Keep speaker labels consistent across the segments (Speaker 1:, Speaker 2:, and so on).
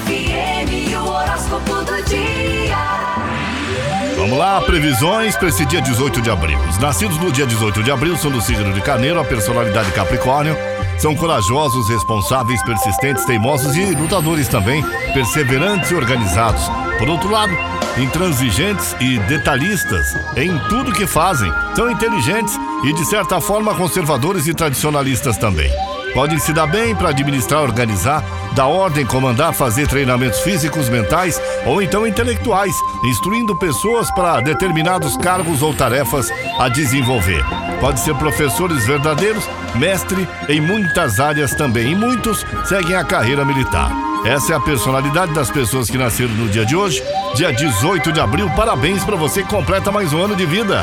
Speaker 1: FM, o horóscopo do dia.
Speaker 2: Vamos lá, previsões para esse dia 18 de abril. Os nascidos no dia 18 de abril são do signo de Carneiro, a personalidade Capricórnio. São corajosos, responsáveis, persistentes, teimosos e lutadores também, perseverantes e organizados. Por outro lado, intransigentes e detalhistas em tudo que fazem. São inteligentes e, de certa forma, conservadores e tradicionalistas também. Podem se dar bem para administrar, organizar, dar ordem, comandar, fazer treinamentos físicos, mentais ou então intelectuais, instruindo pessoas para determinados cargos ou tarefas a desenvolver. Pode ser professores verdadeiros, mestre em muitas áreas também, e muitos seguem a carreira militar. Essa é a personalidade das pessoas que nasceram no dia de hoje, dia 18 de abril. Parabéns para você completa mais um ano de vida.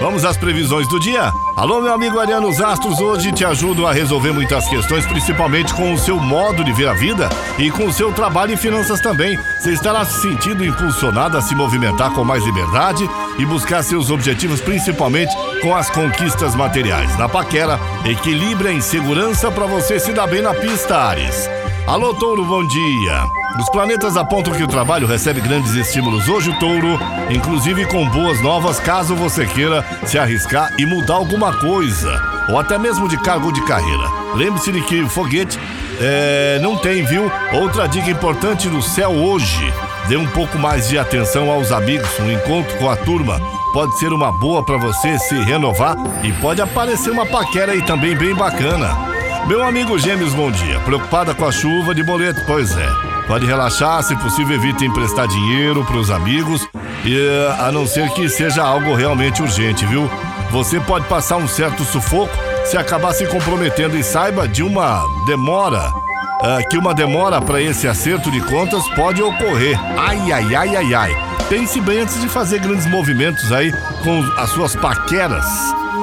Speaker 2: Vamos às previsões do dia? Alô, meu amigo Ariano, os astros hoje te ajudam a resolver muitas questões, principalmente com o seu modo de ver a vida e com o seu trabalho e finanças também. Você estará se sentindo impulsionado a se movimentar com mais liberdade e buscar seus objetivos, principalmente com as conquistas materiais. Na paquera, equilíbrio e segurança para você se dar bem na pista, Ares. Alô, Touro, bom dia. Os planetas apontam que o trabalho recebe grandes estímulos hoje, Touro, inclusive com boas novas, caso você queira se arriscar e mudar alguma coisa, ou até mesmo de cargo de carreira. Lembre-se de que o foguete é, não tem, viu? Outra dica importante no céu hoje: dê um pouco mais de atenção aos amigos. Um encontro com a turma pode ser uma boa para você se renovar e pode aparecer uma paquera aí também bem bacana. Meu amigo Gêmeos, bom dia. Preocupada com a chuva de boleto? Pois é. Pode relaxar, se possível, evite emprestar dinheiro para os amigos, e, a não ser que seja algo realmente urgente, viu? Você pode passar um certo sufoco se acabar se comprometendo e saiba de uma demora, uh, que uma demora para esse acerto de contas pode ocorrer. Ai, ai, ai, ai, ai. Pense bem antes de fazer grandes movimentos aí com as suas paqueras.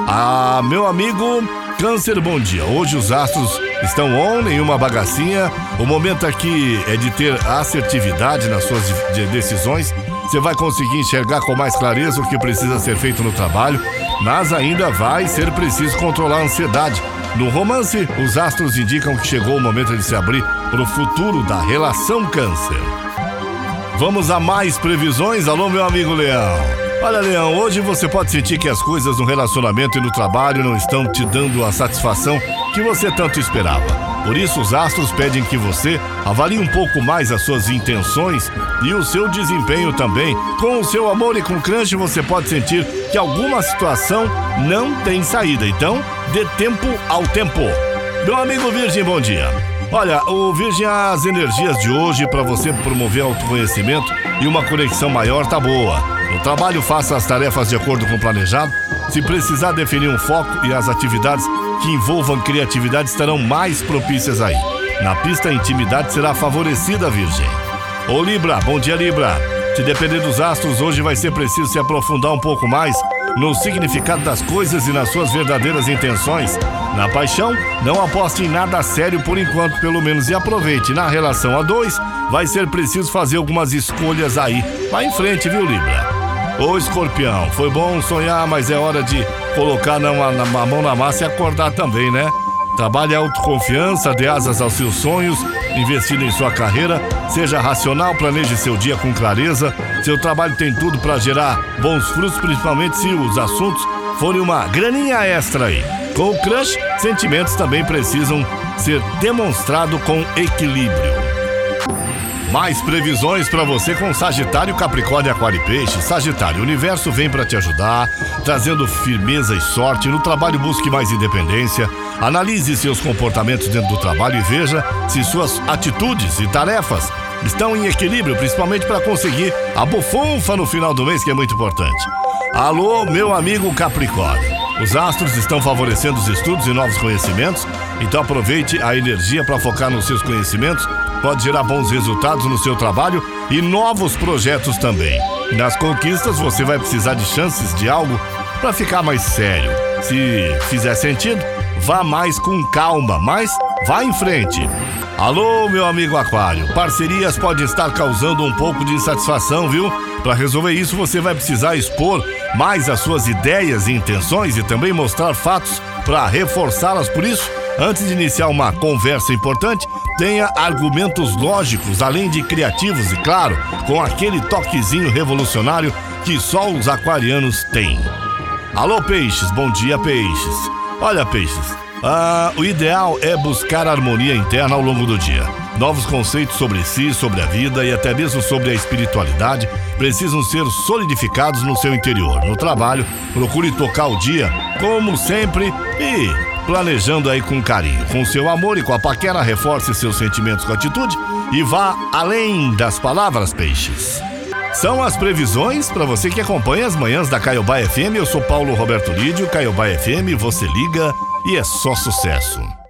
Speaker 2: Ah, meu amigo Câncer, bom dia. Hoje os astros estão on em uma bagacinha. O momento aqui é de ter assertividade nas suas decisões. Você vai conseguir enxergar com mais clareza o que precisa ser feito no trabalho, mas ainda vai ser preciso controlar a ansiedade. No romance, os astros indicam que chegou o momento de se abrir para o futuro da relação Câncer. Vamos a mais previsões? Alô, meu amigo Leão. Olha, Leão, hoje você pode sentir que as coisas no relacionamento e no trabalho não estão te dando a satisfação que você tanto esperava. Por isso, os astros pedem que você avalie um pouco mais as suas intenções e o seu desempenho também. Com o seu amor e com o crush, você pode sentir que alguma situação não tem saída. Então, dê tempo ao tempo. Meu amigo Virgem, bom dia. Olha, o Virgem, as energias de hoje para você promover autoconhecimento e uma conexão maior tá boa. No trabalho, faça as tarefas de acordo com o planejado. Se precisar definir um foco e as atividades que envolvam criatividade estarão mais propícias aí. Na pista, a intimidade será favorecida, Virgem. Ô Libra, bom dia, Libra. Se depender dos astros, hoje vai ser preciso se aprofundar um pouco mais no significado das coisas e nas suas verdadeiras intenções. Na paixão, não aposte em nada sério por enquanto, pelo menos, e aproveite. Na relação a dois, vai ser preciso fazer algumas escolhas aí. Vai em frente, viu, Libra? Ô escorpião, foi bom sonhar, mas é hora de colocar na, na, na mão na massa e acordar também, né? Trabalhe a autoconfiança, dê asas aos seus sonhos, investindo em sua carreira, seja racional, planeje seu dia com clareza. Seu trabalho tem tudo para gerar bons frutos, principalmente se os assuntos forem uma graninha extra aí. Com o crush, sentimentos também precisam ser demonstrados com equilíbrio. Mais previsões para você com Sagitário, Capricórnio, Aquário e Peixe. Sagitário, o universo vem para te ajudar, trazendo firmeza e sorte. No trabalho, busque mais independência. Analise seus comportamentos dentro do trabalho e veja se suas atitudes e tarefas estão em equilíbrio, principalmente para conseguir a bufunfa no final do mês, que é muito importante. Alô, meu amigo Capricórnio. Os astros estão favorecendo os estudos e novos conhecimentos, então aproveite a energia para focar nos seus conhecimentos pode gerar bons resultados no seu trabalho e novos projetos também. Nas conquistas, você vai precisar de chances de algo para ficar mais sério. Se fizer sentido, vá mais com calma, mas vá em frente. Alô, meu amigo Aquário. Parcerias podem estar causando um pouco de insatisfação, viu? Para resolver isso, você vai precisar expor mais as suas ideias e intenções e também mostrar fatos para reforçá-las. Por isso, Antes de iniciar uma conversa importante, tenha argumentos lógicos, além de criativos e, claro, com aquele toquezinho revolucionário que só os aquarianos têm. Alô, peixes, bom dia, peixes. Olha, peixes, ah, o ideal é buscar harmonia interna ao longo do dia. Novos conceitos sobre si, sobre a vida e até mesmo sobre a espiritualidade precisam ser solidificados no seu interior. No trabalho, procure tocar o dia, como sempre, e planejando aí com carinho. Com seu amor e com a paquera, reforce seus sentimentos com atitude e vá além das palavras, peixes. São as previsões para você que acompanha as manhãs da Caiobá FM. Eu sou Paulo Roberto Lídio, Caiobá FM, você liga e é só sucesso.